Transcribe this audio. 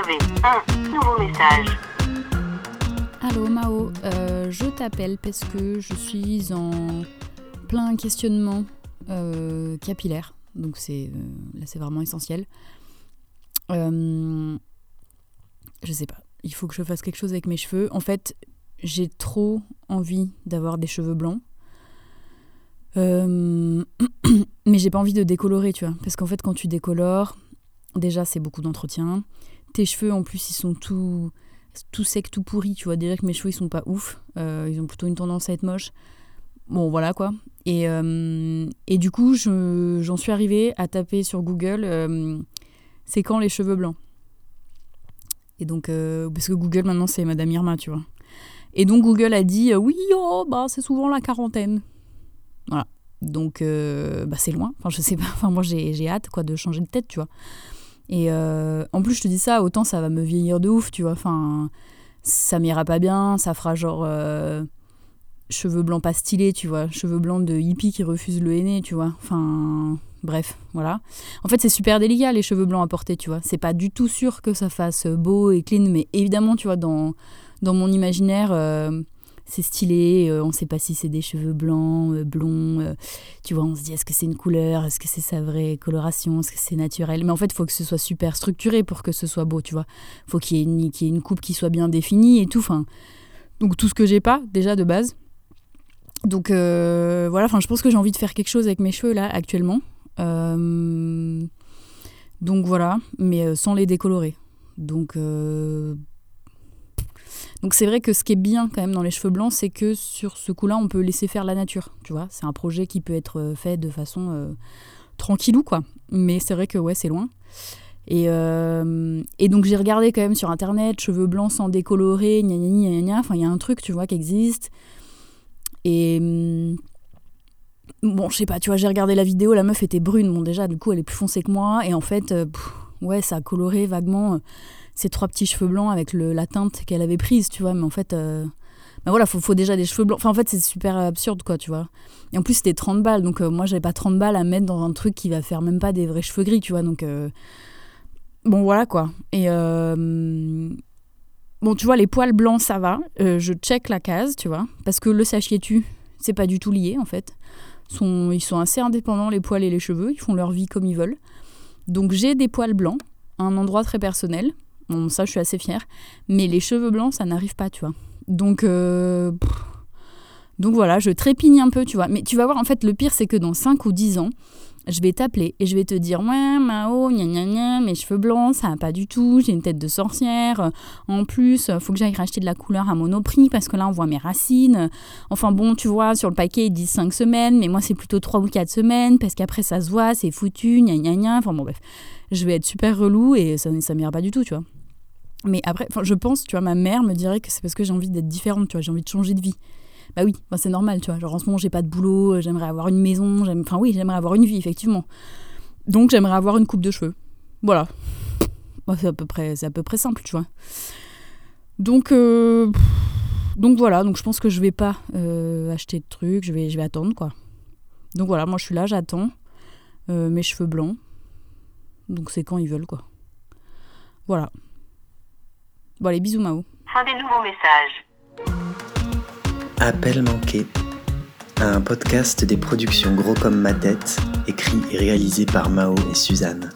avez un nouveau message. Allô Mao, euh, je t'appelle parce que je suis en plein questionnement euh, capillaire. Donc c'est euh, là c'est vraiment essentiel. Je sais pas, il faut que je fasse quelque chose avec mes cheveux. En fait, j'ai trop envie d'avoir des cheveux blancs. Mais j'ai pas envie de décolorer, tu vois. Parce qu'en fait, quand tu décolores, déjà, c'est beaucoup d'entretien. Tes cheveux, en plus, ils sont tout, tout secs, tout pourris, tu vois. Déjà que mes cheveux, ils sont pas ouf. Euh, ils ont plutôt une tendance à être moches. Bon, voilà, quoi. Et, euh, et du coup, je- j'en suis arrivée à taper sur Google euh, c'est quand les cheveux blancs? Et donc, parce que Google, maintenant, c'est Madame Irma, tu vois. Et donc, Google a dit oui, oh, bah, c'est souvent la quarantaine. Voilà. Donc, bah, c'est loin. Enfin, je sais pas. Enfin, moi, j'ai j'ai hâte, quoi, de changer de tête, tu vois. Et euh, en plus, je te dis ça, autant ça va me vieillir de ouf, tu vois. Enfin, ça m'ira pas bien, ça fera genre euh, cheveux blancs pas stylés, tu vois. Cheveux blancs de hippie qui refusent le henné, tu vois. Enfin, bref, voilà. En fait, c'est super délicat, les cheveux blancs à porter, tu vois. C'est pas du tout sûr que ça fasse beau et clean, mais évidemment, tu vois, dans, dans mon imaginaire, euh, c'est stylé. euh, on sait pas si c'est des cheveux blancs, euh, blonds. euh, tu vois, on se dit est-ce que c'est une couleur Est-ce que c'est sa vraie coloration Est-ce que c'est naturel Mais en fait, il faut que ce soit super structuré pour que ce soit beau, tu vois. faut qu'il y, ait une- coupe qui soit bien définie et tout. Enfin, donc tout ce que j'ai pas, déjà, de base. Donc voilà, je pense que j'ai envie de faire quelque chose avec mes cheveux, là, actuellement. Donc voilà, mais sans les décolorer. Donc, donc c'est vrai que ce qui est bien quand même dans les cheveux blancs, c'est que sur ce coup-là, on peut laisser faire la nature. Tu vois, c'est un projet qui peut être euh, fait de façon euh, tranquillou, quoi. Mais c'est vrai que ouais, c'est loin. Et, euh, et donc j'ai regardé quand même sur internet, cheveux blancs sans décolorer, gna gna gna gna. Enfin, il y a un truc, tu vois, qui existe. Et hum, bon, je sais pas, tu vois, j'ai regardé la vidéo, la meuf était brune. Bon, déjà, du coup, elle est plus foncée que moi. Et en fait, euh, ouais, ça a coloré vaguement ses trois petits cheveux blancs avec la teinte qu'elle avait prise, tu vois. Mais en fait, euh, bah voilà, faut, déjà des cheveux blancs. Enfin, en fait, c'est super absurde, quoi, tu vois. Et en plus, c'était 30 balles. Donc, euh, moi, j'avais pas 30 balles à mettre dans un truc qui va faire même pas des vrais cheveux gris, tu vois. Donc, euh, bon, voilà, quoi. Et. Bon, tu vois, les poils blancs, ça va. Je check la case, tu vois. Parce que le sachiez-tu, c'est pas du tout lié, en fait. Ils sont assez indépendants, les poils et les cheveux. Ils font leur vie comme ils veulent. Donc, j'ai des poils blancs, un endroit très personnel. Bon, ça, je suis assez fière. Mais les cheveux blancs, ça n'arrive pas, tu vois. Donc, euh, donc voilà, je trépigne un peu, tu vois. Mais tu vas voir, en fait, le pire, c'est que dans 5 ou 10 ans, je vais t'appeler et je vais te dire Ouais, Mao, gna gna gna, mes cheveux blancs, ça va pas du tout, j'ai une tête de sorcière. En plus, faut que j'aille racheter de la couleur à monoprix parce que là, on voit mes racines. Enfin bon, tu vois, sur le paquet, ils disent 5 semaines, mais moi, c'est plutôt 3 ou 4 semaines parce qu'après, ça se voit, c'est foutu, gna gna gna. Enfin bon, bref, je vais être super relou et ça, ça m'ira pas du tout, tu vois. Mais après, je pense, tu vois, ma mère me dirait que c'est parce que j'ai envie d'être différente, tu vois, j'ai envie de changer de vie. Bah oui, bah c'est normal, tu vois. Genre en ce moment, j'ai pas de boulot, euh, j'aimerais avoir une maison, enfin oui, j'aimerais avoir une vie, effectivement. Donc j'aimerais avoir une coupe de cheveux. Voilà. Bah, c'est à peu près, à peu près simple, tu vois. Donc, euh, donc voilà. Donc je pense que je vais pas euh, acheter de trucs, je vais, je vais attendre, quoi. Donc voilà, moi je suis là, j'attends mes cheveux blancs. Donc c'est quand ils veulent, quoi. Voilà. Bon allez, bisous Mao. Fin des nouveaux messages. Appel manqué. Un podcast des productions Gros comme ma tête, écrit et réalisé par Mao et Suzanne.